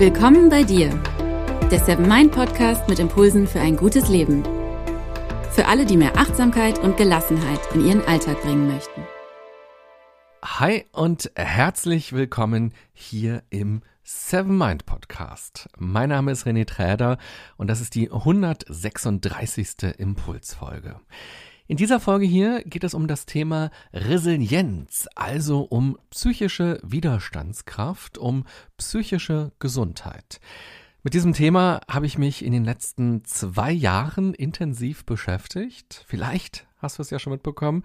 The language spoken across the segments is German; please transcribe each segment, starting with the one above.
Willkommen bei dir, der Seven Mind Podcast mit Impulsen für ein gutes Leben. Für alle, die mehr Achtsamkeit und Gelassenheit in ihren Alltag bringen möchten. Hi und herzlich willkommen hier im Seven Mind Podcast. Mein Name ist René Träder und das ist die 136. Impulsfolge. In dieser Folge hier geht es um das Thema Resilienz, also um psychische Widerstandskraft, um psychische Gesundheit. Mit diesem Thema habe ich mich in den letzten zwei Jahren intensiv beschäftigt. Vielleicht hast du es ja schon mitbekommen.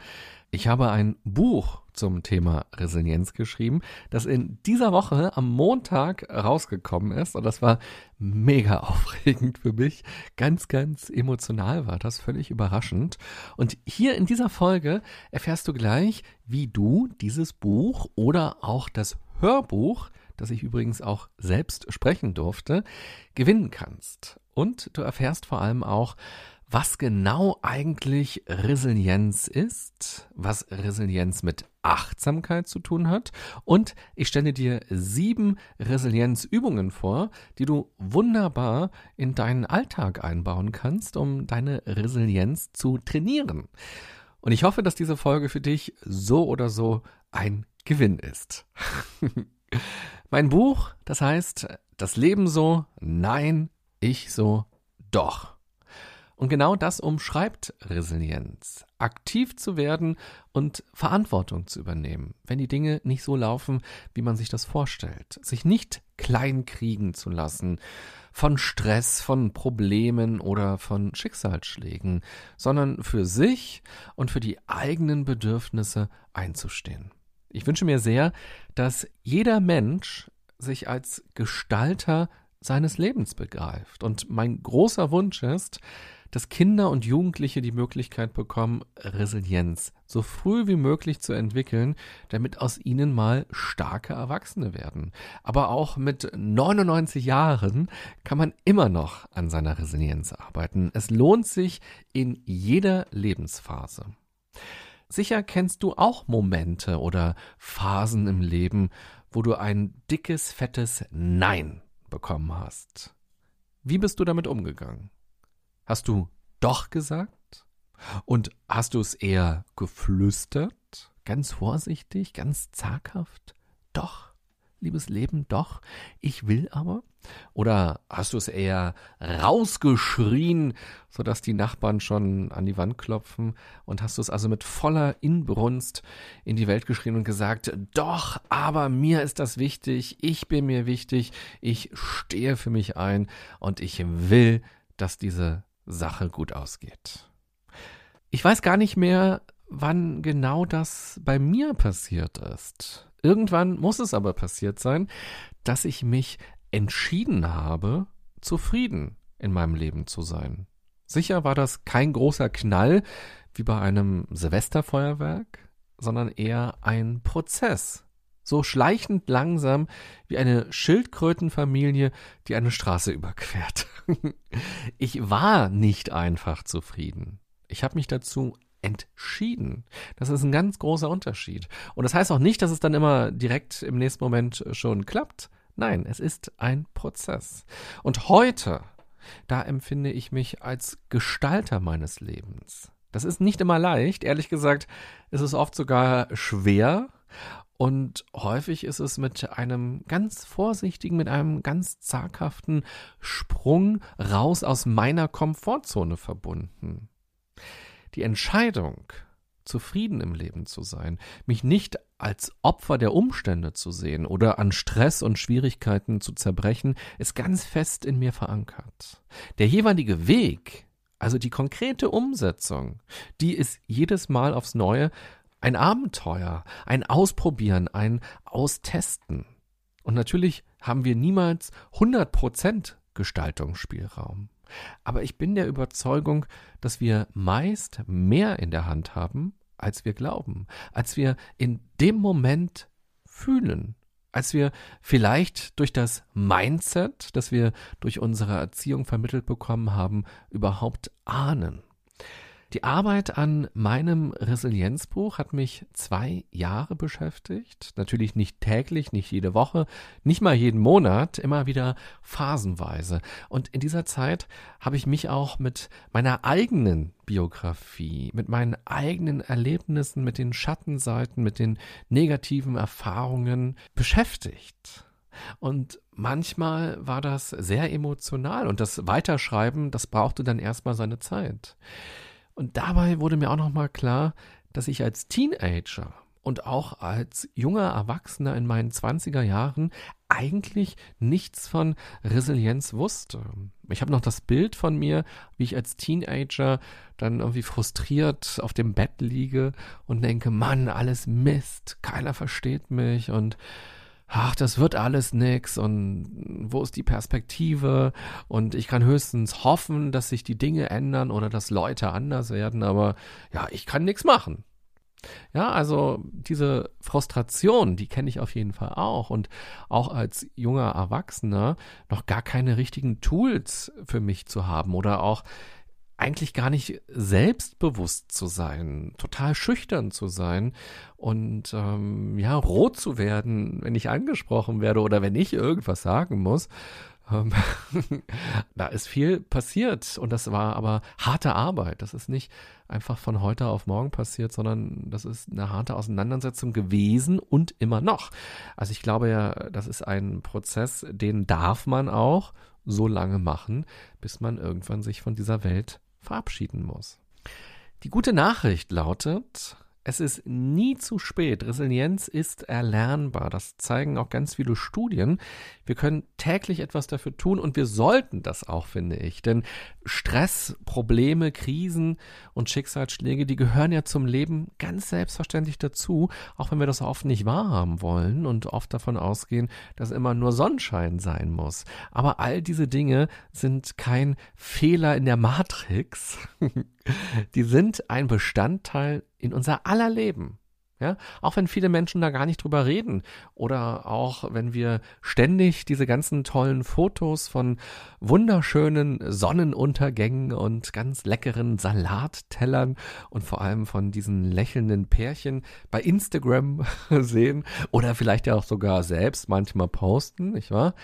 Ich habe ein Buch zum Thema Resilienz geschrieben, das in dieser Woche am Montag rausgekommen ist. Und das war mega aufregend für mich. Ganz, ganz emotional war das, völlig überraschend. Und hier in dieser Folge erfährst du gleich, wie du dieses Buch oder auch das Hörbuch das ich übrigens auch selbst sprechen durfte, gewinnen kannst. Und du erfährst vor allem auch, was genau eigentlich Resilienz ist, was Resilienz mit Achtsamkeit zu tun hat und ich stelle dir sieben Resilienzübungen vor, die du wunderbar in deinen Alltag einbauen kannst, um deine Resilienz zu trainieren. Und ich hoffe, dass diese Folge für dich so oder so ein Gewinn ist. mein Buch, das heißt Das Leben so, nein, ich so, doch. Und genau das umschreibt Resilienz. Aktiv zu werden und Verantwortung zu übernehmen, wenn die Dinge nicht so laufen, wie man sich das vorstellt. Sich nicht kleinkriegen zu lassen von Stress, von Problemen oder von Schicksalsschlägen, sondern für sich und für die eigenen Bedürfnisse einzustehen. Ich wünsche mir sehr, dass jeder Mensch sich als Gestalter seines Lebens begreift. Und mein großer Wunsch ist, dass Kinder und Jugendliche die Möglichkeit bekommen, Resilienz so früh wie möglich zu entwickeln, damit aus ihnen mal starke Erwachsene werden. Aber auch mit 99 Jahren kann man immer noch an seiner Resilienz arbeiten. Es lohnt sich in jeder Lebensphase. Sicher kennst du auch Momente oder Phasen im Leben, wo du ein dickes, fettes Nein bekommen hast. Wie bist du damit umgegangen? Hast du doch gesagt? Und hast du es eher geflüstert? Ganz vorsichtig, ganz zaghaft? Doch, liebes Leben, doch, ich will aber? Oder hast du es eher rausgeschrien, sodass die Nachbarn schon an die Wand klopfen? Und hast du es also mit voller Inbrunst in die Welt geschrien und gesagt, doch, aber mir ist das wichtig, ich bin mir wichtig, ich stehe für mich ein und ich will, dass diese Sache gut ausgeht. Ich weiß gar nicht mehr, wann genau das bei mir passiert ist. Irgendwann muss es aber passiert sein, dass ich mich entschieden habe, zufrieden in meinem Leben zu sein. Sicher war das kein großer Knall wie bei einem Silvesterfeuerwerk, sondern eher ein Prozess, so schleichend langsam wie eine Schildkrötenfamilie, die eine Straße überquert. ich war nicht einfach zufrieden. Ich habe mich dazu entschieden. Das ist ein ganz großer Unterschied. Und das heißt auch nicht, dass es dann immer direkt im nächsten Moment schon klappt. Nein, es ist ein Prozess. Und heute, da empfinde ich mich als Gestalter meines Lebens. Das ist nicht immer leicht. Ehrlich gesagt, ist es oft sogar schwer. Und häufig ist es mit einem ganz vorsichtigen, mit einem ganz zaghaften Sprung raus aus meiner Komfortzone verbunden. Die Entscheidung, zufrieden im Leben zu sein, mich nicht als Opfer der Umstände zu sehen oder an Stress und Schwierigkeiten zu zerbrechen, ist ganz fest in mir verankert. Der jeweilige Weg, also die konkrete Umsetzung, die ist jedes Mal aufs Neue ein Abenteuer, ein Ausprobieren, ein Austesten. Und natürlich haben wir niemals 100% Gestaltungsspielraum. Aber ich bin der Überzeugung, dass wir meist mehr in der Hand haben, als wir glauben, als wir in dem Moment fühlen, als wir vielleicht durch das Mindset, das wir durch unsere Erziehung vermittelt bekommen haben, überhaupt ahnen. Die Arbeit an meinem Resilienzbuch hat mich zwei Jahre beschäftigt. Natürlich nicht täglich, nicht jede Woche, nicht mal jeden Monat, immer wieder phasenweise. Und in dieser Zeit habe ich mich auch mit meiner eigenen Biografie, mit meinen eigenen Erlebnissen, mit den Schattenseiten, mit den negativen Erfahrungen beschäftigt. Und manchmal war das sehr emotional und das Weiterschreiben, das brauchte dann erstmal seine Zeit. Und dabei wurde mir auch nochmal klar, dass ich als Teenager und auch als junger Erwachsener in meinen 20er Jahren eigentlich nichts von Resilienz wusste. Ich habe noch das Bild von mir, wie ich als Teenager dann irgendwie frustriert auf dem Bett liege und denke, Mann, alles Mist, keiner versteht mich und ach, das wird alles nix und wo ist die Perspektive und ich kann höchstens hoffen, dass sich die Dinge ändern oder dass Leute anders werden, aber ja, ich kann nichts machen. Ja, also diese Frustration, die kenne ich auf jeden Fall auch und auch als junger Erwachsener noch gar keine richtigen Tools für mich zu haben oder auch eigentlich gar nicht selbstbewusst zu sein, total schüchtern zu sein und ähm, ja, rot zu werden, wenn ich angesprochen werde oder wenn ich irgendwas sagen muss. Ähm, da ist viel passiert und das war aber harte Arbeit. Das ist nicht einfach von heute auf morgen passiert, sondern das ist eine harte Auseinandersetzung gewesen und immer noch. Also ich glaube ja, das ist ein Prozess, den darf man auch so lange machen, bis man irgendwann sich von dieser Welt verabschieden muss. Die gute Nachricht lautet, es ist nie zu spät. Resilienz ist erlernbar. Das zeigen auch ganz viele Studien. Wir können täglich etwas dafür tun und wir sollten das auch, finde ich. Denn Stress, Probleme, Krisen und Schicksalsschläge, die gehören ja zum Leben ganz selbstverständlich dazu, auch wenn wir das oft nicht wahrhaben wollen und oft davon ausgehen, dass immer nur Sonnenschein sein muss. Aber all diese Dinge sind kein Fehler in der Matrix. die sind ein Bestandteil in unser aller Leben. Ja, auch wenn viele Menschen da gar nicht drüber reden oder auch wenn wir ständig diese ganzen tollen Fotos von wunderschönen Sonnenuntergängen und ganz leckeren Salattellern und vor allem von diesen lächelnden Pärchen bei Instagram sehen oder vielleicht ja auch sogar selbst manchmal posten, nicht wahr?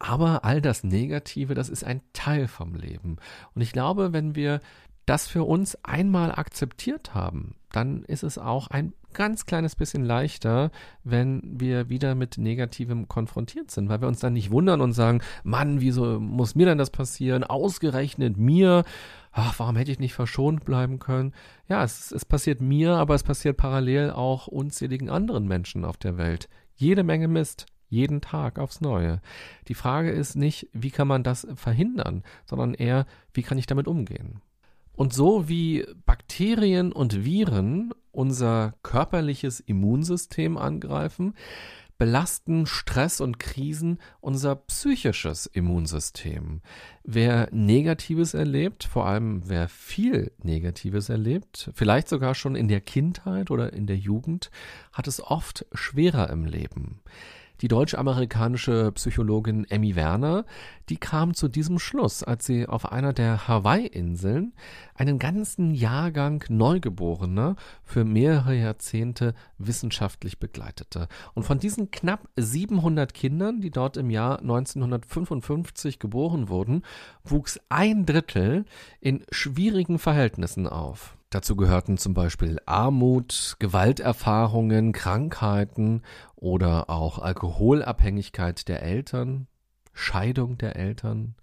Aber all das Negative, das ist ein Teil vom Leben. Und ich glaube, wenn wir das für uns einmal akzeptiert haben, dann ist es auch ein ganz kleines bisschen leichter, wenn wir wieder mit Negativem konfrontiert sind, weil wir uns dann nicht wundern und sagen, Mann, wieso muss mir denn das passieren? Ausgerechnet mir. Ach, warum hätte ich nicht verschont bleiben können? Ja, es, es passiert mir, aber es passiert parallel auch unzähligen anderen Menschen auf der Welt. Jede Menge Mist, jeden Tag aufs Neue. Die Frage ist nicht, wie kann man das verhindern, sondern eher, wie kann ich damit umgehen? Und so wie Bakterien und Viren unser körperliches Immunsystem angreifen, belasten Stress und Krisen unser psychisches Immunsystem. Wer Negatives erlebt, vor allem wer viel Negatives erlebt, vielleicht sogar schon in der Kindheit oder in der Jugend, hat es oft schwerer im Leben. Die deutsch-amerikanische Psychologin Emmy Werner, die kam zu diesem Schluss, als sie auf einer der Hawaii-Inseln einen ganzen Jahrgang Neugeborener für mehrere Jahrzehnte wissenschaftlich begleitete. Und von diesen knapp 700 Kindern, die dort im Jahr 1955 geboren wurden, wuchs ein Drittel in schwierigen Verhältnissen auf. Dazu gehörten zum Beispiel Armut, Gewalterfahrungen, Krankheiten oder auch Alkoholabhängigkeit der Eltern, Scheidung der Eltern.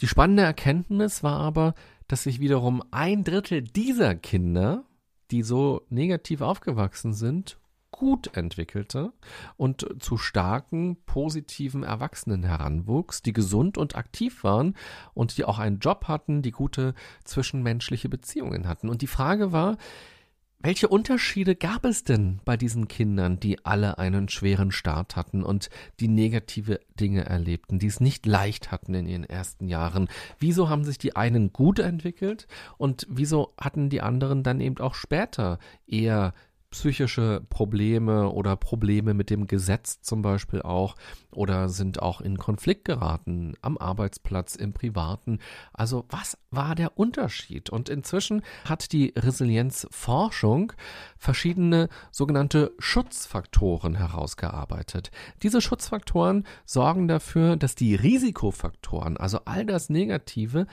Die spannende Erkenntnis war aber, dass sich wiederum ein Drittel dieser Kinder, die so negativ aufgewachsen sind, gut entwickelte und zu starken, positiven Erwachsenen heranwuchs, die gesund und aktiv waren und die auch einen Job hatten, die gute zwischenmenschliche Beziehungen hatten. Und die Frage war, welche Unterschiede gab es denn bei diesen Kindern, die alle einen schweren Start hatten und die negative Dinge erlebten, die es nicht leicht hatten in ihren ersten Jahren? Wieso haben sich die einen gut entwickelt und wieso hatten die anderen dann eben auch später eher psychische Probleme oder Probleme mit dem Gesetz zum Beispiel auch oder sind auch in Konflikt geraten am Arbeitsplatz, im Privaten. Also was war der Unterschied? Und inzwischen hat die Resilienzforschung verschiedene sogenannte Schutzfaktoren herausgearbeitet. Diese Schutzfaktoren sorgen dafür, dass die Risikofaktoren, also all das Negative,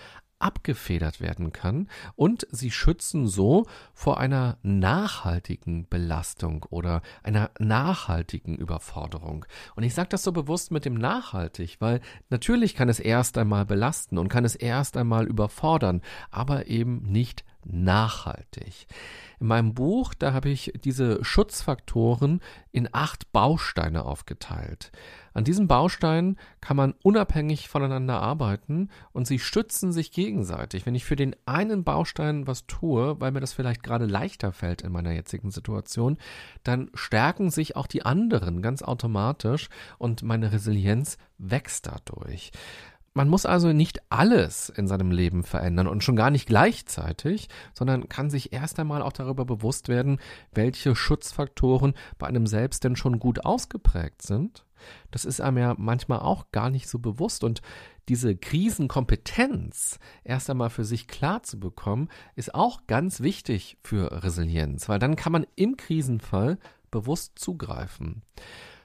abgefedert werden kann und sie schützen so vor einer nachhaltigen Belastung oder einer nachhaltigen Überforderung. Und ich sage das so bewusst mit dem nachhaltig, weil natürlich kann es erst einmal belasten und kann es erst einmal überfordern, aber eben nicht nachhaltig. In meinem Buch, da habe ich diese Schutzfaktoren in acht Bausteine aufgeteilt. An diesen Bausteinen kann man unabhängig voneinander arbeiten und sie stützen sich gegenseitig. Wenn ich für den einen Baustein was tue, weil mir das vielleicht gerade leichter fällt in meiner jetzigen Situation, dann stärken sich auch die anderen ganz automatisch und meine Resilienz wächst dadurch. Man muss also nicht alles in seinem Leben verändern und schon gar nicht gleichzeitig, sondern kann sich erst einmal auch darüber bewusst werden, welche Schutzfaktoren bei einem selbst denn schon gut ausgeprägt sind. Das ist einem ja manchmal auch gar nicht so bewusst und diese Krisenkompetenz erst einmal für sich klar zu bekommen, ist auch ganz wichtig für Resilienz, weil dann kann man im Krisenfall bewusst zugreifen.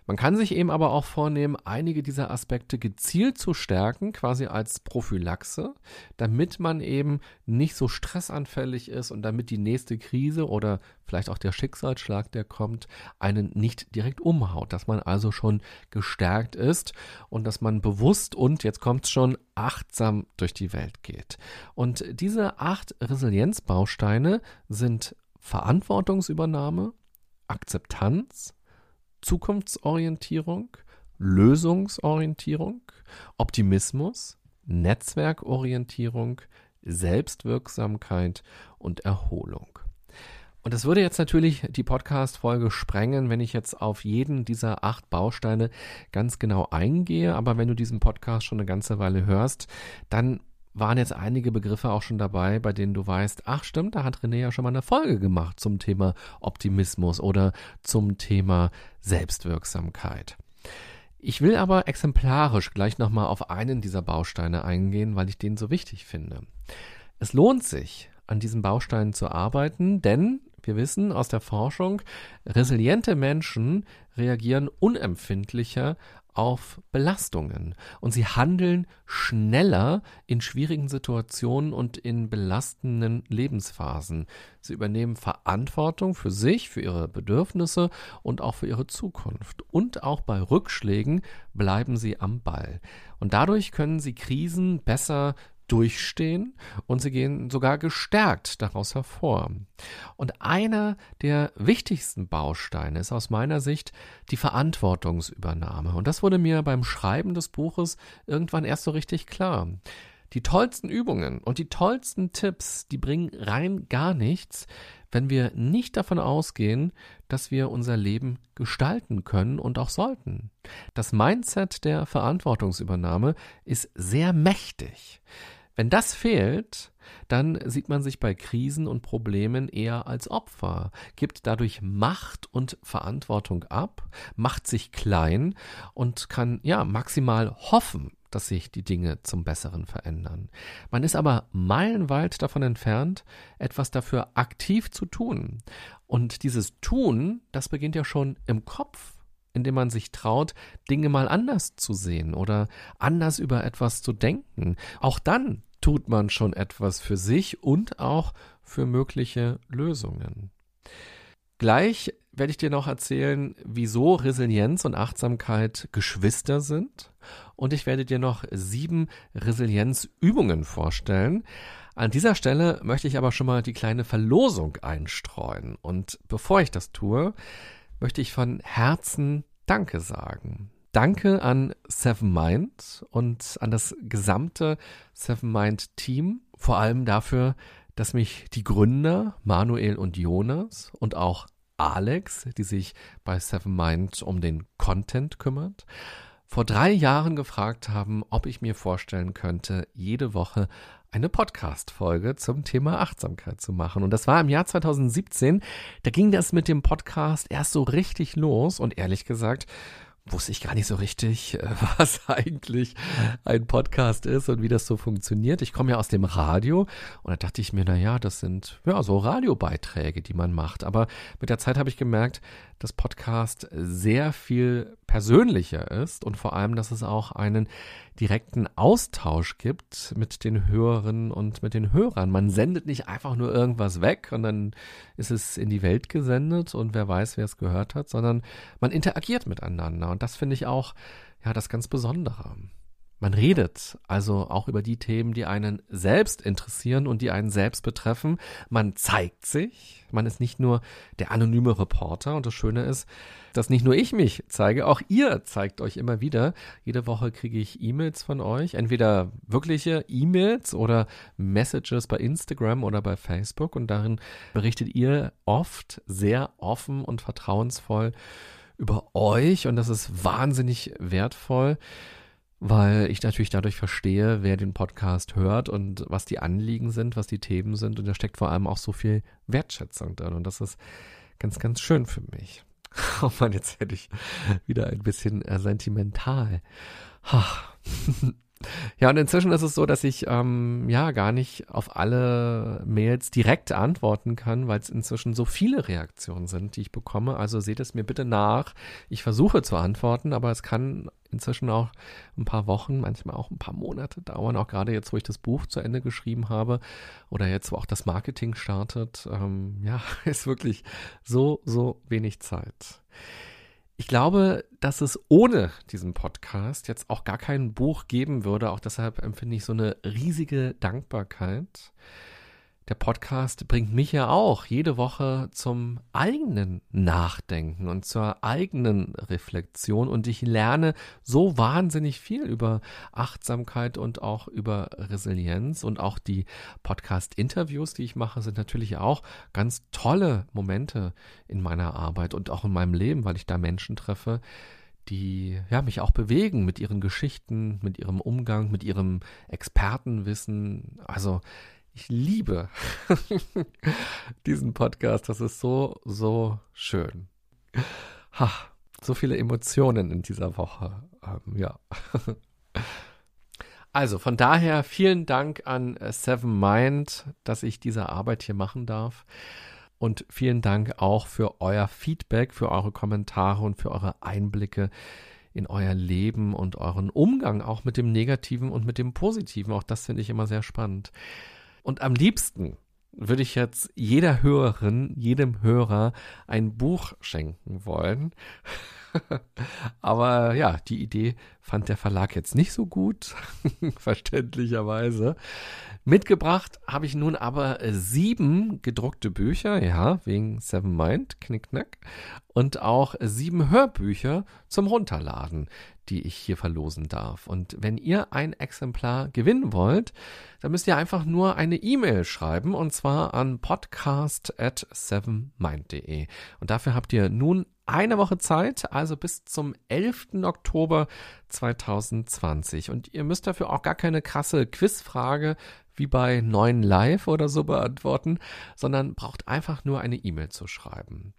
Man kann sich eben aber auch vornehmen, einige dieser Aspekte gezielt zu stärken, quasi als Prophylaxe, damit man eben nicht so stressanfällig ist und damit die nächste Krise oder vielleicht auch der Schicksalsschlag, der kommt, einen nicht direkt umhaut, dass man also schon gestärkt ist und dass man bewusst und jetzt kommt es schon achtsam durch die Welt geht. Und diese acht Resilienzbausteine sind Verantwortungsübernahme, Akzeptanz, Zukunftsorientierung, Lösungsorientierung, Optimismus, Netzwerkorientierung, Selbstwirksamkeit und Erholung. Und es würde jetzt natürlich die Podcast-Folge sprengen, wenn ich jetzt auf jeden dieser acht Bausteine ganz genau eingehe. Aber wenn du diesen Podcast schon eine ganze Weile hörst, dann waren jetzt einige Begriffe auch schon dabei, bei denen du weißt, ach stimmt, da hat René ja schon mal eine Folge gemacht zum Thema Optimismus oder zum Thema Selbstwirksamkeit. Ich will aber exemplarisch gleich nochmal auf einen dieser Bausteine eingehen, weil ich den so wichtig finde. Es lohnt sich, an diesen Bausteinen zu arbeiten, denn wir wissen aus der Forschung, resiliente Menschen reagieren unempfindlicher auf Belastungen und sie handeln schneller in schwierigen Situationen und in belastenden Lebensphasen. Sie übernehmen Verantwortung für sich, für ihre Bedürfnisse und auch für ihre Zukunft. Und auch bei Rückschlägen bleiben sie am Ball. Und dadurch können sie Krisen besser durchstehen und sie gehen sogar gestärkt daraus hervor. Und einer der wichtigsten Bausteine ist aus meiner Sicht die Verantwortungsübernahme. Und das wurde mir beim Schreiben des Buches irgendwann erst so richtig klar. Die tollsten Übungen und die tollsten Tipps, die bringen rein gar nichts, wenn wir nicht davon ausgehen, dass wir unser Leben gestalten können und auch sollten. Das Mindset der Verantwortungsübernahme ist sehr mächtig. Wenn das fehlt, dann sieht man sich bei Krisen und Problemen eher als Opfer, gibt dadurch Macht und Verantwortung ab, macht sich klein und kann ja maximal hoffen, dass sich die Dinge zum Besseren verändern. Man ist aber meilenweit davon entfernt, etwas dafür aktiv zu tun. Und dieses Tun, das beginnt ja schon im Kopf indem man sich traut, Dinge mal anders zu sehen oder anders über etwas zu denken. Auch dann tut man schon etwas für sich und auch für mögliche Lösungen. Gleich werde ich dir noch erzählen, wieso Resilienz und Achtsamkeit Geschwister sind. Und ich werde dir noch sieben Resilienzübungen vorstellen. An dieser Stelle möchte ich aber schon mal die kleine Verlosung einstreuen. Und bevor ich das tue, möchte ich von Herzen Danke sagen. Danke an Seven Mind und an das gesamte Seven Mind Team, vor allem dafür, dass mich die Gründer Manuel und Jonas und auch Alex, die sich bei Seven Mind um den Content kümmert, vor drei Jahren gefragt haben, ob ich mir vorstellen könnte, jede Woche eine Podcast-Folge zum Thema Achtsamkeit zu machen. Und das war im Jahr 2017. Da ging das mit dem Podcast erst so richtig los. Und ehrlich gesagt, wusste ich gar nicht so richtig, was eigentlich ein Podcast ist und wie das so funktioniert. Ich komme ja aus dem Radio und da dachte ich mir, na ja, das sind ja so Radiobeiträge, die man macht. Aber mit der Zeit habe ich gemerkt, dass Podcast sehr viel persönlicher ist und vor allem, dass es auch einen direkten Austausch gibt mit den Hörerinnen und mit den Hörern. Man sendet nicht einfach nur irgendwas weg und dann ist es in die Welt gesendet und wer weiß, wer es gehört hat, sondern man interagiert miteinander und das finde ich auch ja das ganz Besondere. Man redet also auch über die Themen, die einen selbst interessieren und die einen selbst betreffen. Man zeigt sich. Man ist nicht nur der anonyme Reporter. Und das Schöne ist, dass nicht nur ich mich zeige, auch ihr zeigt euch immer wieder. Jede Woche kriege ich E-Mails von euch. Entweder wirkliche E-Mails oder Messages bei Instagram oder bei Facebook. Und darin berichtet ihr oft sehr offen und vertrauensvoll über euch. Und das ist wahnsinnig wertvoll weil ich natürlich dadurch verstehe, wer den Podcast hört und was die Anliegen sind, was die Themen sind. Und da steckt vor allem auch so viel Wertschätzung drin. Und das ist ganz, ganz schön für mich. Oh man, jetzt hätte ich wieder ein bisschen äh, sentimental. Ja, und inzwischen ist es so, dass ich ähm, ja gar nicht auf alle Mails direkt antworten kann, weil es inzwischen so viele Reaktionen sind, die ich bekomme. Also seht es mir bitte nach. Ich versuche zu antworten, aber es kann inzwischen auch ein paar Wochen, manchmal auch ein paar Monate dauern, auch gerade jetzt, wo ich das Buch zu Ende geschrieben habe oder jetzt, wo auch das Marketing startet. Ähm, ja, ist wirklich so, so wenig Zeit. Ich glaube, dass es ohne diesen Podcast jetzt auch gar kein Buch geben würde. Auch deshalb empfinde ich so eine riesige Dankbarkeit der Podcast bringt mich ja auch jede Woche zum eigenen Nachdenken und zur eigenen Reflexion und ich lerne so wahnsinnig viel über Achtsamkeit und auch über Resilienz und auch die Podcast-Interviews, die ich mache, sind natürlich auch ganz tolle Momente in meiner Arbeit und auch in meinem Leben, weil ich da Menschen treffe, die ja mich auch bewegen mit ihren Geschichten, mit ihrem Umgang, mit ihrem Expertenwissen. Also ich liebe diesen Podcast. Das ist so, so schön. Ha, so viele Emotionen in dieser Woche. Ähm, ja. Also von daher vielen Dank an äh, Seven Mind, dass ich diese Arbeit hier machen darf. Und vielen Dank auch für euer Feedback, für eure Kommentare und für eure Einblicke in euer Leben und euren Umgang auch mit dem Negativen und mit dem Positiven. Auch das finde ich immer sehr spannend. Und am liebsten würde ich jetzt jeder Hörerin, jedem Hörer ein Buch schenken wollen. Aber ja, die Idee fand der Verlag jetzt nicht so gut, verständlicherweise. Mitgebracht habe ich nun aber sieben gedruckte Bücher, ja, wegen Seven Mind, Knickknack, und auch sieben Hörbücher zum Runterladen, die ich hier verlosen darf. Und wenn ihr ein Exemplar gewinnen wollt, dann müsst ihr einfach nur eine E-Mail schreiben und zwar an podcast at sevenmind.de. Und dafür habt ihr nun eine Woche Zeit, also bis zum 11. Oktober 2020. Und ihr müsst dafür auch gar keine krasse Quizfrage wie bei neuen Live oder so beantworten, sondern braucht einfach nur eine E-Mail zu schreiben.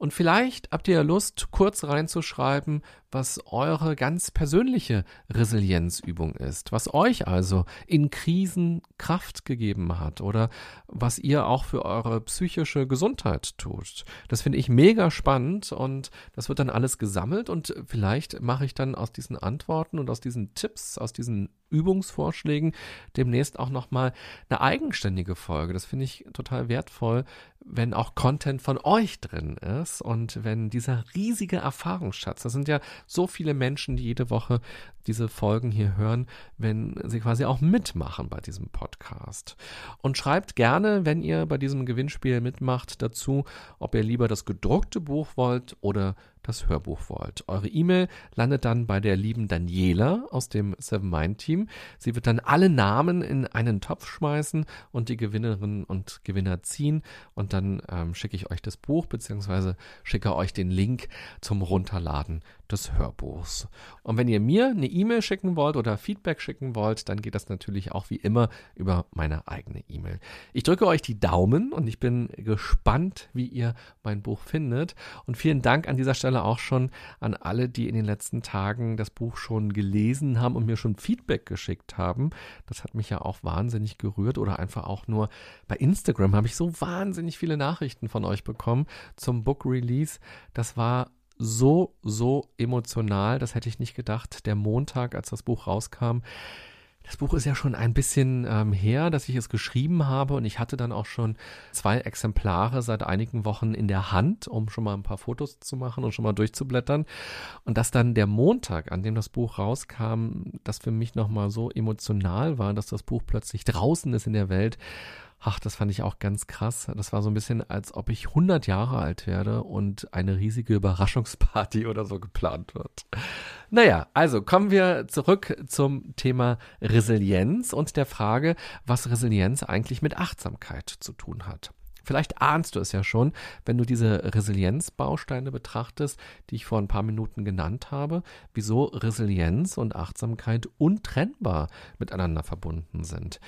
Und vielleicht habt ihr Lust, kurz reinzuschreiben, was eure ganz persönliche Resilienzübung ist, was euch also in Krisen Kraft gegeben hat oder was ihr auch für eure psychische Gesundheit tut. Das finde ich mega spannend und das wird dann alles gesammelt und vielleicht mache ich dann aus diesen Antworten und aus diesen Tipps, aus diesen Übungsvorschlägen demnächst auch nochmal eine eigenständige Folge. Das finde ich total wertvoll, wenn auch Content von euch drin ist und wenn dieser riesige Erfahrungsschatz, das sind ja so viele Menschen, die jede Woche diese Folgen hier hören, wenn sie quasi auch mitmachen bei diesem Podcast. Und schreibt gerne, wenn ihr bei diesem Gewinnspiel mitmacht, dazu, ob ihr lieber das gedruckte Buch wollt oder das Hörbuch wollt. Eure E-Mail landet dann bei der lieben Daniela aus dem Seven Mind Team. Sie wird dann alle Namen in einen Topf schmeißen und die Gewinnerinnen und Gewinner ziehen und dann ähm, schicke ich euch das Buch beziehungsweise schicke euch den Link zum Runterladen des Hörbuchs. Und wenn ihr mir eine E-Mail schicken wollt oder Feedback schicken wollt, dann geht das natürlich auch wie immer über meine eigene E-Mail. Ich drücke euch die Daumen und ich bin gespannt, wie ihr mein Buch findet. Und vielen Dank an dieser Stelle auch schon an alle, die in den letzten Tagen das Buch schon gelesen haben und mir schon Feedback geschickt haben. Das hat mich ja auch wahnsinnig gerührt oder einfach auch nur bei Instagram habe ich so wahnsinnig viele Nachrichten von euch bekommen zum Book Release. Das war so, so emotional. Das hätte ich nicht gedacht. Der Montag, als das Buch rauskam. Das Buch ist ja schon ein bisschen ähm, her, dass ich es geschrieben habe und ich hatte dann auch schon zwei Exemplare seit einigen Wochen in der Hand, um schon mal ein paar Fotos zu machen und schon mal durchzublättern. Und dass dann der Montag, an dem das Buch rauskam, das für mich nochmal so emotional war, dass das Buch plötzlich draußen ist in der Welt Ach, das fand ich auch ganz krass. Das war so ein bisschen, als ob ich 100 Jahre alt werde und eine riesige Überraschungsparty oder so geplant wird. Naja, also kommen wir zurück zum Thema Resilienz und der Frage, was Resilienz eigentlich mit Achtsamkeit zu tun hat. Vielleicht ahnst du es ja schon, wenn du diese Resilienzbausteine betrachtest, die ich vor ein paar Minuten genannt habe, wieso Resilienz und Achtsamkeit untrennbar miteinander verbunden sind.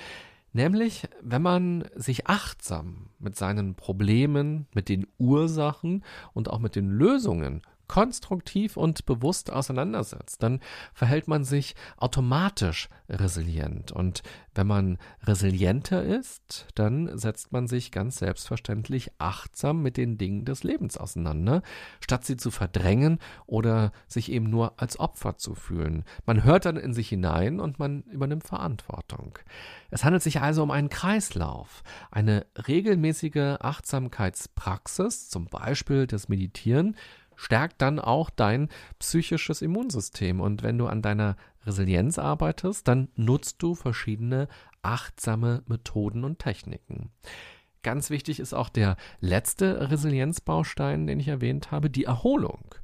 Nämlich, wenn man sich achtsam mit seinen Problemen, mit den Ursachen und auch mit den Lösungen konstruktiv und bewusst auseinandersetzt, dann verhält man sich automatisch resilient. Und wenn man resilienter ist, dann setzt man sich ganz selbstverständlich achtsam mit den Dingen des Lebens auseinander, statt sie zu verdrängen oder sich eben nur als Opfer zu fühlen. Man hört dann in sich hinein und man übernimmt Verantwortung. Es handelt sich also um einen Kreislauf, eine regelmäßige Achtsamkeitspraxis, zum Beispiel das Meditieren, stärkt dann auch dein psychisches Immunsystem. Und wenn du an deiner Resilienz arbeitest, dann nutzt du verschiedene achtsame Methoden und Techniken. Ganz wichtig ist auch der letzte Resilienzbaustein, den ich erwähnt habe, die Erholung.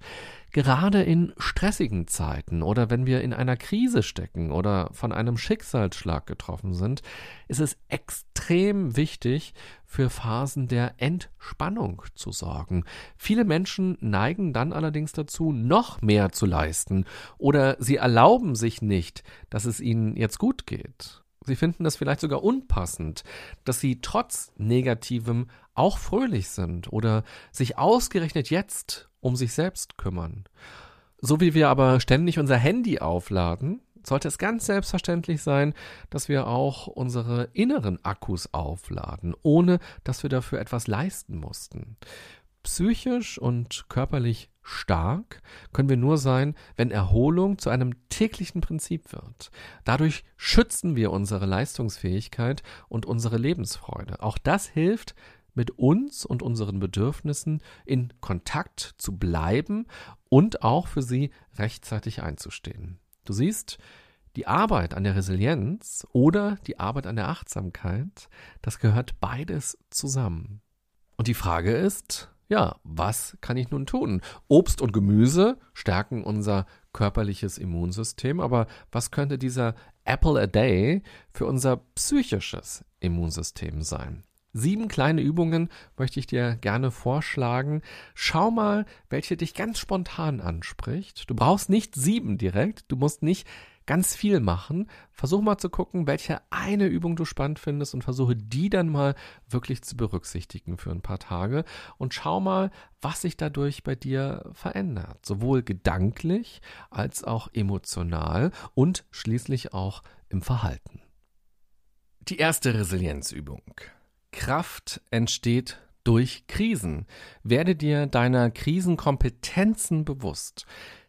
Gerade in stressigen Zeiten oder wenn wir in einer Krise stecken oder von einem Schicksalsschlag getroffen sind, ist es extrem wichtig, für Phasen der Entspannung zu sorgen. Viele Menschen neigen dann allerdings dazu, noch mehr zu leisten oder sie erlauben sich nicht, dass es ihnen jetzt gut geht. Sie finden das vielleicht sogar unpassend, dass sie trotz Negativem auch fröhlich sind oder sich ausgerechnet jetzt um sich selbst kümmern. So wie wir aber ständig unser Handy aufladen, sollte es ganz selbstverständlich sein, dass wir auch unsere inneren Akkus aufladen, ohne dass wir dafür etwas leisten mussten. Psychisch und körperlich stark können wir nur sein, wenn Erholung zu einem täglichen Prinzip wird. Dadurch schützen wir unsere Leistungsfähigkeit und unsere Lebensfreude. Auch das hilft, mit uns und unseren Bedürfnissen in Kontakt zu bleiben und auch für sie rechtzeitig einzustehen. Du siehst, die Arbeit an der Resilienz oder die Arbeit an der Achtsamkeit, das gehört beides zusammen. Und die Frage ist, ja, was kann ich nun tun? Obst und Gemüse stärken unser körperliches Immunsystem, aber was könnte dieser Apple a Day für unser psychisches Immunsystem sein? Sieben kleine Übungen möchte ich dir gerne vorschlagen. Schau mal, welche dich ganz spontan anspricht. Du brauchst nicht sieben direkt, du musst nicht ganz viel machen. Versuch mal zu gucken, welche eine Übung du spannend findest und versuche die dann mal wirklich zu berücksichtigen für ein paar Tage und schau mal, was sich dadurch bei dir verändert. Sowohl gedanklich als auch emotional und schließlich auch im Verhalten. Die erste Resilienzübung. Kraft entsteht durch Krisen. Werde dir deiner Krisenkompetenzen bewusst.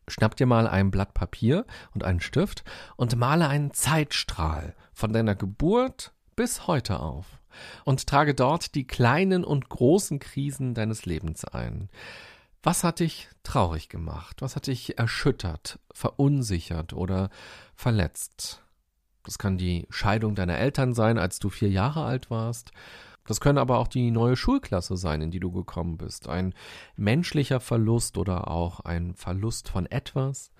Schnapp dir mal ein Blatt Papier und einen Stift und male einen Zeitstrahl von deiner Geburt bis heute auf und trage dort die kleinen und großen Krisen deines Lebens ein. Was hat dich traurig gemacht? Was hat dich erschüttert, verunsichert oder verletzt? Das kann die Scheidung deiner Eltern sein, als du vier Jahre alt warst. Das können aber auch die neue Schulklasse sein, in die du gekommen bist. Ein menschlicher Verlust oder auch ein Verlust von etwas,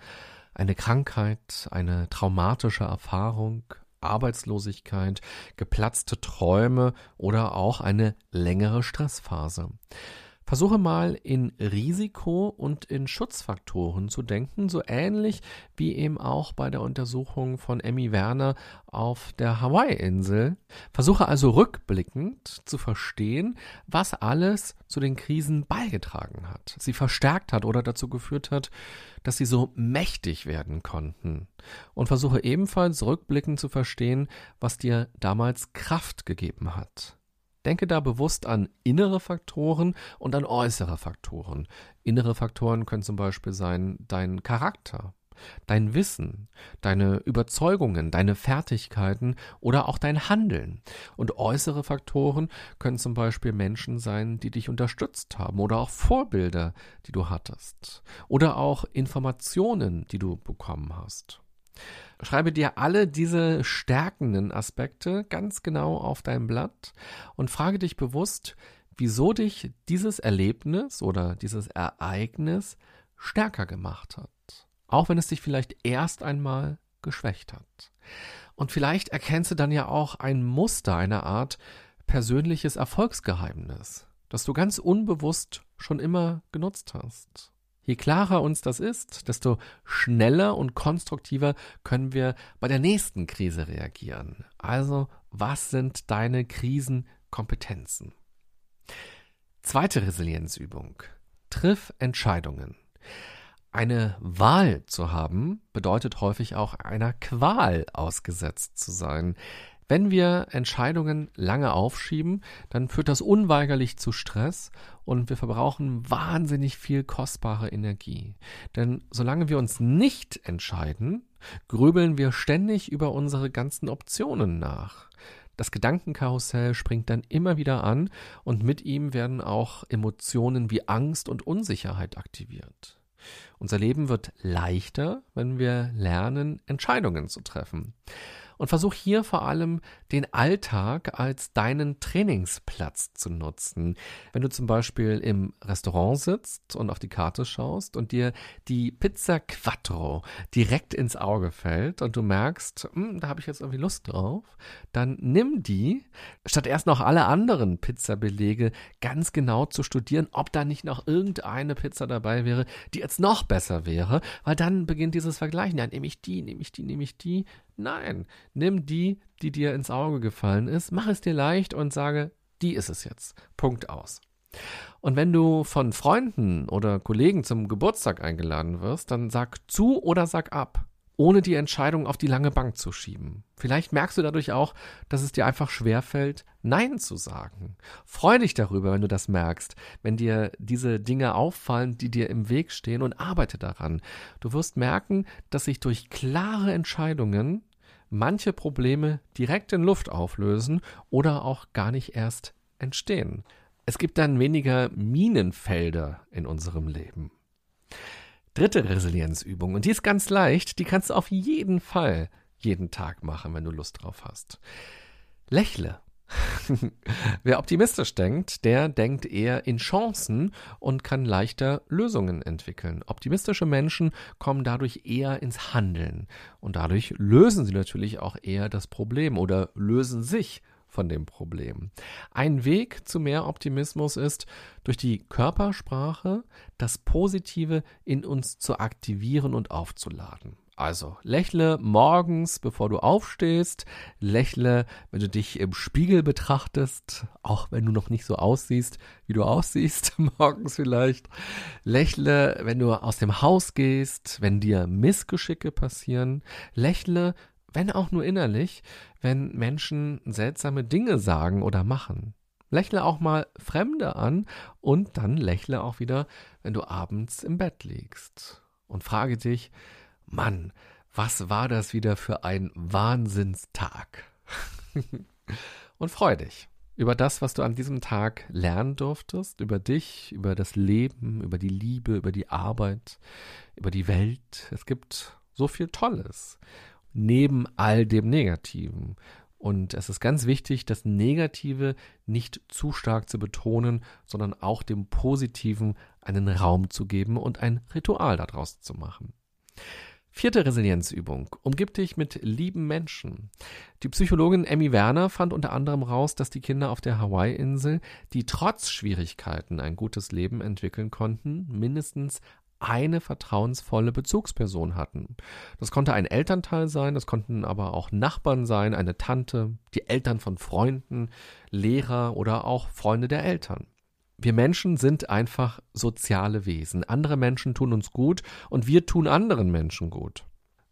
eine Krankheit, eine traumatische Erfahrung, Arbeitslosigkeit, geplatzte Träume oder auch eine längere Stressphase. Versuche mal in Risiko und in Schutzfaktoren zu denken, so ähnlich wie eben auch bei der Untersuchung von Emmy Werner auf der Hawaii-Insel. Versuche also rückblickend zu verstehen, was alles zu den Krisen beigetragen hat, sie verstärkt hat oder dazu geführt hat, dass sie so mächtig werden konnten. Und versuche ebenfalls rückblickend zu verstehen, was dir damals Kraft gegeben hat. Denke da bewusst an innere Faktoren und an äußere Faktoren. Innere Faktoren können zum Beispiel sein dein Charakter, dein Wissen, deine Überzeugungen, deine Fertigkeiten oder auch dein Handeln. Und äußere Faktoren können zum Beispiel Menschen sein, die dich unterstützt haben oder auch Vorbilder, die du hattest oder auch Informationen, die du bekommen hast. Schreibe dir alle diese stärkenden Aspekte ganz genau auf dein Blatt und frage dich bewusst, wieso dich dieses Erlebnis oder dieses Ereignis stärker gemacht hat. Auch wenn es dich vielleicht erst einmal geschwächt hat. Und vielleicht erkennst du dann ja auch ein Muster, eine Art persönliches Erfolgsgeheimnis, das du ganz unbewusst schon immer genutzt hast. Je klarer uns das ist, desto schneller und konstruktiver können wir bei der nächsten Krise reagieren. Also, was sind deine Krisenkompetenzen? Zweite Resilienzübung. Triff Entscheidungen. Eine Wahl zu haben bedeutet häufig auch einer Qual ausgesetzt zu sein. Wenn wir Entscheidungen lange aufschieben, dann führt das unweigerlich zu Stress und wir verbrauchen wahnsinnig viel kostbare Energie. Denn solange wir uns nicht entscheiden, grübeln wir ständig über unsere ganzen Optionen nach. Das Gedankenkarussell springt dann immer wieder an und mit ihm werden auch Emotionen wie Angst und Unsicherheit aktiviert. Unser Leben wird leichter, wenn wir lernen, Entscheidungen zu treffen und versuch hier vor allem den Alltag als deinen Trainingsplatz zu nutzen. Wenn du zum Beispiel im Restaurant sitzt und auf die Karte schaust und dir die Pizza Quattro direkt ins Auge fällt und du merkst, hm, da habe ich jetzt irgendwie Lust drauf, dann nimm die, statt erst noch alle anderen Pizzabelege ganz genau zu studieren, ob da nicht noch irgendeine Pizza dabei wäre, die jetzt noch besser wäre, weil dann beginnt dieses Vergleichen. Ja, nehme ich die, nehme ich die, nehme ich die. Nein, nimm die, die dir ins Auge gefallen ist, mach es dir leicht und sage, die ist es jetzt. Punkt aus. Und wenn du von Freunden oder Kollegen zum Geburtstag eingeladen wirst, dann sag zu oder sag ab ohne die Entscheidung auf die lange Bank zu schieben. Vielleicht merkst du dadurch auch, dass es dir einfach schwerfällt, Nein zu sagen. Freu dich darüber, wenn du das merkst, wenn dir diese Dinge auffallen, die dir im Weg stehen und arbeite daran. Du wirst merken, dass sich durch klare Entscheidungen manche Probleme direkt in Luft auflösen oder auch gar nicht erst entstehen. Es gibt dann weniger Minenfelder in unserem Leben. Dritte Resilienzübung, und die ist ganz leicht, die kannst du auf jeden Fall jeden Tag machen, wenn du Lust drauf hast. Lächle. Wer optimistisch denkt, der denkt eher in Chancen und kann leichter Lösungen entwickeln. Optimistische Menschen kommen dadurch eher ins Handeln und dadurch lösen sie natürlich auch eher das Problem oder lösen sich von dem Problem. Ein Weg zu mehr Optimismus ist, durch die Körpersprache das Positive in uns zu aktivieren und aufzuladen. Also lächle morgens, bevor du aufstehst, lächle, wenn du dich im Spiegel betrachtest, auch wenn du noch nicht so aussiehst, wie du aussiehst, morgens vielleicht. Lächle, wenn du aus dem Haus gehst, wenn dir Missgeschicke passieren. Lächle, wenn auch nur innerlich, wenn Menschen seltsame Dinge sagen oder machen. Lächle auch mal Fremde an und dann lächle auch wieder, wenn du abends im Bett liegst. Und frage dich, Mann, was war das wieder für ein Wahnsinnstag? und freu dich über das, was du an diesem Tag lernen durftest, über dich, über das Leben, über die Liebe, über die Arbeit, über die Welt. Es gibt so viel Tolles neben all dem Negativen. Und es ist ganz wichtig, das Negative nicht zu stark zu betonen, sondern auch dem Positiven einen Raum zu geben und ein Ritual daraus zu machen. Vierte Resilienzübung. Umgib dich mit lieben Menschen. Die Psychologin Emmy Werner fand unter anderem raus, dass die Kinder auf der Hawaii-Insel, die trotz Schwierigkeiten ein gutes Leben entwickeln konnten, mindestens eine vertrauensvolle Bezugsperson hatten. Das konnte ein Elternteil sein, das konnten aber auch Nachbarn sein, eine Tante, die Eltern von Freunden, Lehrer oder auch Freunde der Eltern. Wir Menschen sind einfach soziale Wesen. Andere Menschen tun uns gut und wir tun anderen Menschen gut.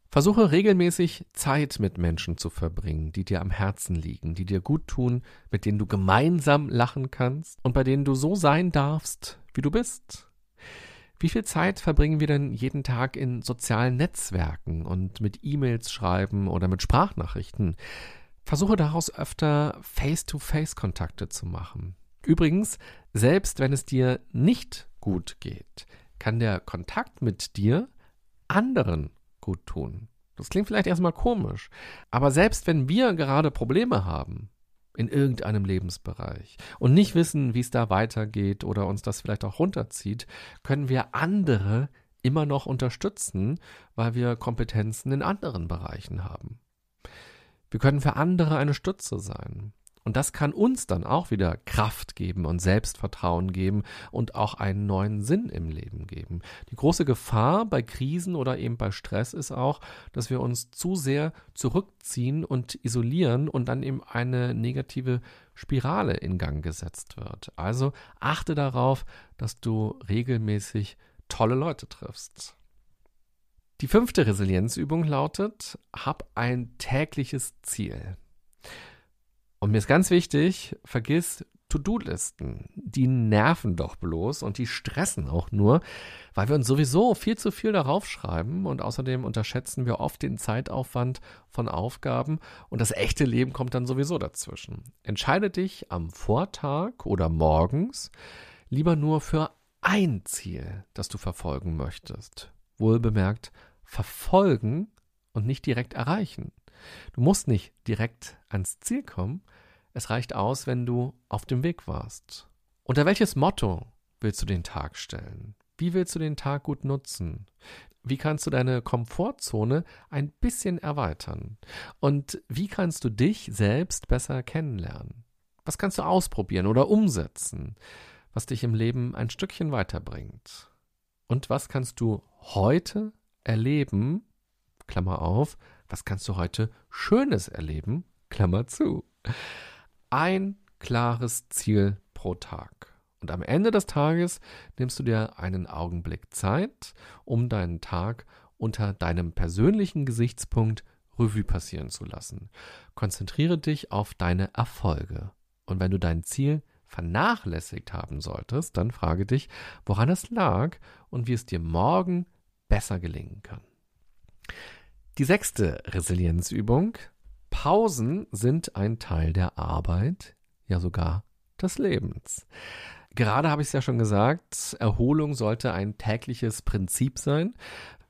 Versuche regelmäßig Zeit mit Menschen zu verbringen, die dir am Herzen liegen, die dir gut tun, mit denen du gemeinsam lachen kannst und bei denen du so sein darfst, wie du bist. Wie viel Zeit verbringen wir denn jeden Tag in sozialen Netzwerken und mit E-Mails schreiben oder mit Sprachnachrichten? Versuche daraus öfter Face-to-Face-Kontakte zu machen. Übrigens, selbst wenn es dir nicht gut geht, kann der Kontakt mit dir anderen gut tun. Das klingt vielleicht erstmal komisch, aber selbst wenn wir gerade Probleme haben in irgendeinem Lebensbereich und nicht wissen, wie es da weitergeht oder uns das vielleicht auch runterzieht, können wir andere immer noch unterstützen, weil wir Kompetenzen in anderen Bereichen haben. Wir können für andere eine Stütze sein. Und das kann uns dann auch wieder Kraft geben und Selbstvertrauen geben und auch einen neuen Sinn im Leben geben. Die große Gefahr bei Krisen oder eben bei Stress ist auch, dass wir uns zu sehr zurückziehen und isolieren und dann eben eine negative Spirale in Gang gesetzt wird. Also achte darauf, dass du regelmäßig tolle Leute triffst. Die fünfte Resilienzübung lautet, hab ein tägliches Ziel. Und mir ist ganz wichtig, vergiss To-Do-Listen. Die nerven doch bloß und die stressen auch nur, weil wir uns sowieso viel zu viel darauf schreiben und außerdem unterschätzen wir oft den Zeitaufwand von Aufgaben und das echte Leben kommt dann sowieso dazwischen. Entscheide dich am Vortag oder morgens lieber nur für ein Ziel, das du verfolgen möchtest. Wohlbemerkt, verfolgen und nicht direkt erreichen. Du musst nicht direkt ans Ziel kommen. Es reicht aus, wenn du auf dem Weg warst. Unter welches Motto willst du den Tag stellen? Wie willst du den Tag gut nutzen? Wie kannst du deine Komfortzone ein bisschen erweitern? Und wie kannst du dich selbst besser kennenlernen? Was kannst du ausprobieren oder umsetzen, was dich im Leben ein Stückchen weiterbringt? Und was kannst du heute erleben, Klammer auf, was kannst du heute Schönes erleben? Klammer zu. Ein klares Ziel pro Tag. Und am Ende des Tages nimmst du dir einen Augenblick Zeit, um deinen Tag unter deinem persönlichen Gesichtspunkt Revue passieren zu lassen. Konzentriere dich auf deine Erfolge. Und wenn du dein Ziel vernachlässigt haben solltest, dann frage dich, woran es lag und wie es dir morgen besser gelingen kann. Die sechste Resilienzübung. Pausen sind ein Teil der Arbeit, ja sogar des Lebens. Gerade habe ich es ja schon gesagt, Erholung sollte ein tägliches Prinzip sein.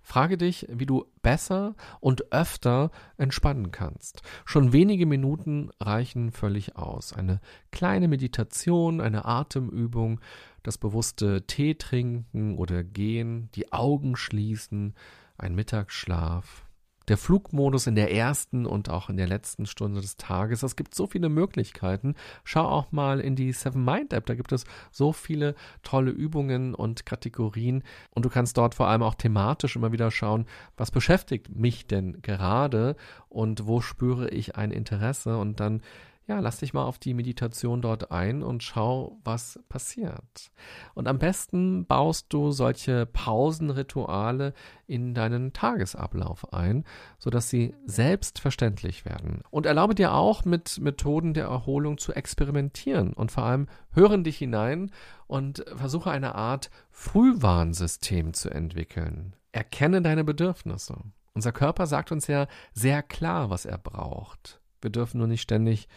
Frage dich, wie du besser und öfter entspannen kannst. Schon wenige Minuten reichen völlig aus. Eine kleine Meditation, eine Atemübung, das bewusste Tee trinken oder gehen, die Augen schließen, ein Mittagsschlaf, der Flugmodus in der ersten und auch in der letzten Stunde des Tages. Es gibt so viele Möglichkeiten. Schau auch mal in die Seven Mind App. Da gibt es so viele tolle Übungen und Kategorien. Und du kannst dort vor allem auch thematisch immer wieder schauen, was beschäftigt mich denn gerade und wo spüre ich ein Interesse und dann ja, lass dich mal auf die Meditation dort ein und schau, was passiert. Und am besten baust du solche Pausenrituale in deinen Tagesablauf ein, sodass sie selbstverständlich werden. Und erlaube dir auch, mit Methoden der Erholung zu experimentieren und vor allem hören dich hinein und versuche eine Art Frühwarnsystem zu entwickeln. Erkenne deine Bedürfnisse. Unser Körper sagt uns ja sehr klar, was er braucht. Wir dürfen nur nicht ständig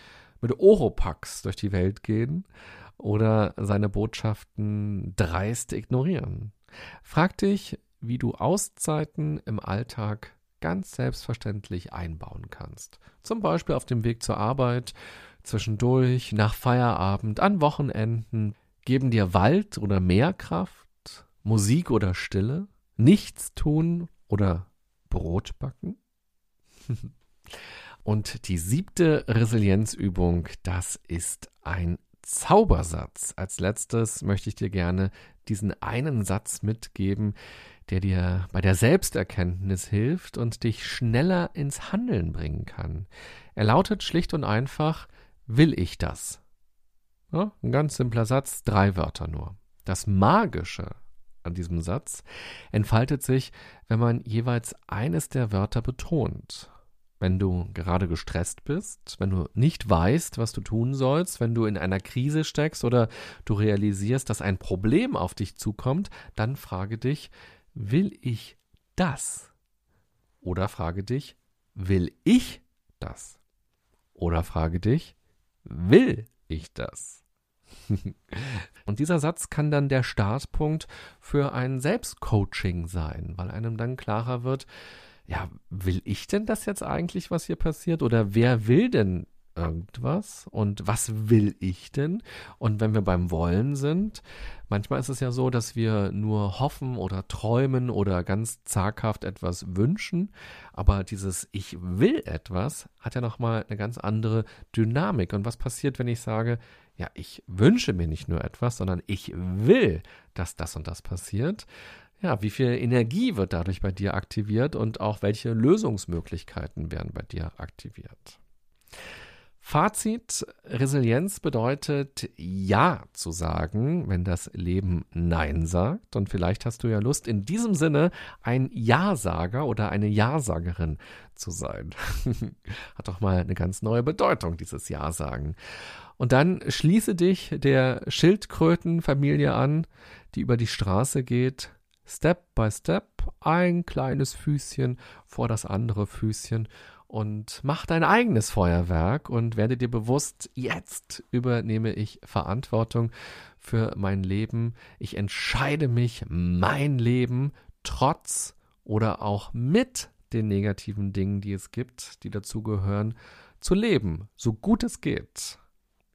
mit Oropax durch die Welt gehen oder seine Botschaften dreist ignorieren. Frag dich, wie du Auszeiten im Alltag ganz selbstverständlich einbauen kannst. Zum Beispiel auf dem Weg zur Arbeit, zwischendurch, nach Feierabend, an Wochenenden. Geben dir Wald oder Meerkraft, Musik oder Stille, Nichts tun oder Brot backen? Und die siebte Resilienzübung, das ist ein Zaubersatz. Als letztes möchte ich dir gerne diesen einen Satz mitgeben, der dir bei der Selbsterkenntnis hilft und dich schneller ins Handeln bringen kann. Er lautet schlicht und einfach, will ich das? Ja, ein ganz simpler Satz, drei Wörter nur. Das Magische an diesem Satz entfaltet sich, wenn man jeweils eines der Wörter betont. Wenn du gerade gestresst bist, wenn du nicht weißt, was du tun sollst, wenn du in einer Krise steckst oder du realisierst, dass ein Problem auf dich zukommt, dann frage dich, will ich das? Oder frage dich, will ich das? Oder frage dich, will ich das? Und dieser Satz kann dann der Startpunkt für ein Selbstcoaching sein, weil einem dann klarer wird, ja, will ich denn das jetzt eigentlich, was hier passiert? Oder wer will denn irgendwas? Und was will ich denn? Und wenn wir beim Wollen sind, manchmal ist es ja so, dass wir nur hoffen oder träumen oder ganz zaghaft etwas wünschen. Aber dieses Ich will etwas hat ja nochmal eine ganz andere Dynamik. Und was passiert, wenn ich sage, ja, ich wünsche mir nicht nur etwas, sondern ich will, dass das und das passiert? Ja, wie viel Energie wird dadurch bei dir aktiviert und auch welche Lösungsmöglichkeiten werden bei dir aktiviert. Fazit, Resilienz bedeutet Ja zu sagen, wenn das Leben Nein sagt. Und vielleicht hast du ja Lust, in diesem Sinne ein Ja-Sager oder eine Ja-Sagerin zu sein. Hat doch mal eine ganz neue Bedeutung, dieses Ja-Sagen. Und dann schließe dich der Schildkrötenfamilie an, die über die Straße geht Step by Step ein kleines Füßchen vor das andere Füßchen und mach dein eigenes Feuerwerk und werde dir bewusst, jetzt übernehme ich Verantwortung für mein Leben. Ich entscheide mich, mein Leben trotz oder auch mit den negativen Dingen, die es gibt, die dazugehören, zu leben, so gut es geht.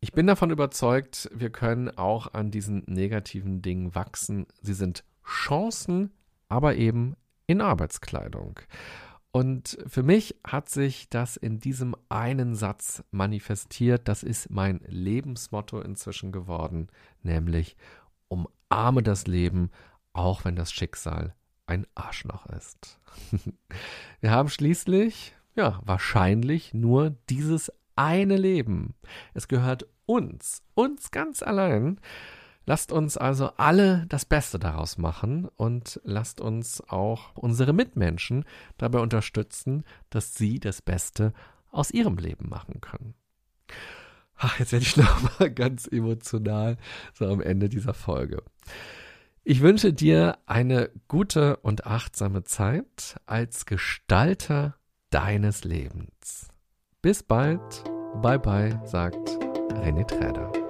Ich bin davon überzeugt, wir können auch an diesen negativen Dingen wachsen. Sie sind Chancen, aber eben in Arbeitskleidung. Und für mich hat sich das in diesem einen Satz manifestiert. Das ist mein Lebensmotto inzwischen geworden, nämlich umarme das Leben, auch wenn das Schicksal ein Arschloch ist. Wir haben schließlich, ja, wahrscheinlich nur dieses eine Leben. Es gehört uns, uns ganz allein. Lasst uns also alle das Beste daraus machen und lasst uns auch unsere Mitmenschen dabei unterstützen, dass sie das Beste aus ihrem Leben machen können. Ach, jetzt werde ich nochmal ganz emotional so am Ende dieser Folge. Ich wünsche dir eine gute und achtsame Zeit als Gestalter deines Lebens. Bis bald. Bye bye, sagt René Träder.